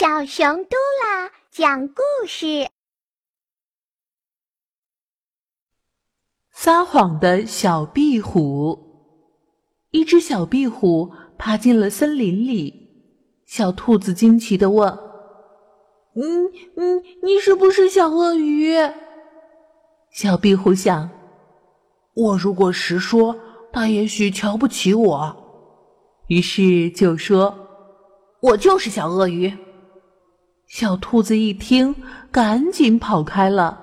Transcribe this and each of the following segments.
小熊嘟啦讲故事：撒谎的小壁虎。一只小壁虎爬进了森林里，小兔子惊奇的问：“嗯嗯，你是不是小鳄鱼？”小壁虎想：“我如果实说，他也许瞧不起我。”于是就说：“我就是小鳄鱼。”小兔子一听，赶紧跑开了，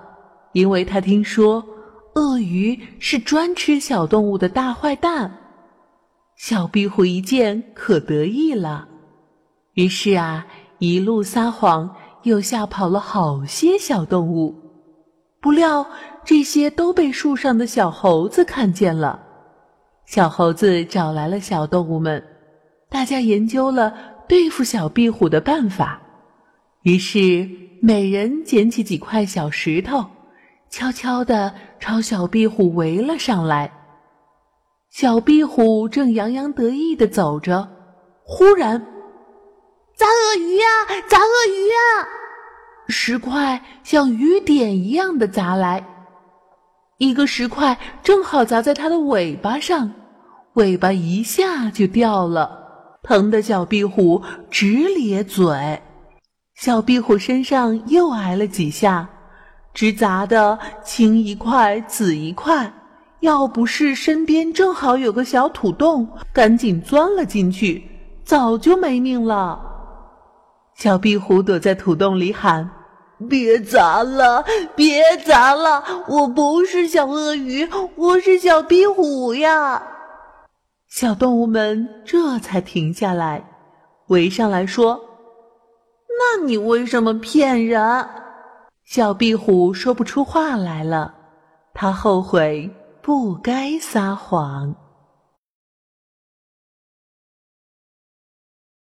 因为他听说鳄鱼是专吃小动物的大坏蛋。小壁虎一见，可得意了，于是啊，一路撒谎，又吓跑了好些小动物。不料这些都被树上的小猴子看见了，小猴子找来了小动物们。大家研究了对付小壁虎的办法，于是每人捡起几块小石头，悄悄地朝小壁虎围了上来。小壁虎正洋洋得意地走着，忽然，砸鳄鱼呀！砸鳄鱼呀！石块像雨点一样的砸来，一个石块正好砸在它的尾巴上，尾巴一下就掉了。疼的小壁虎直咧嘴，小壁虎身上又挨了几下，直砸得青一块紫一块。要不是身边正好有个小土洞，赶紧钻了进去，早就没命了。小壁虎躲在土洞里喊：“别砸了，别砸了！我不是小鳄鱼，我是小壁虎呀！”小动物们这才停下来，围上来说：“那你为什么骗人？”小壁虎说不出话来了，它后悔不该撒谎。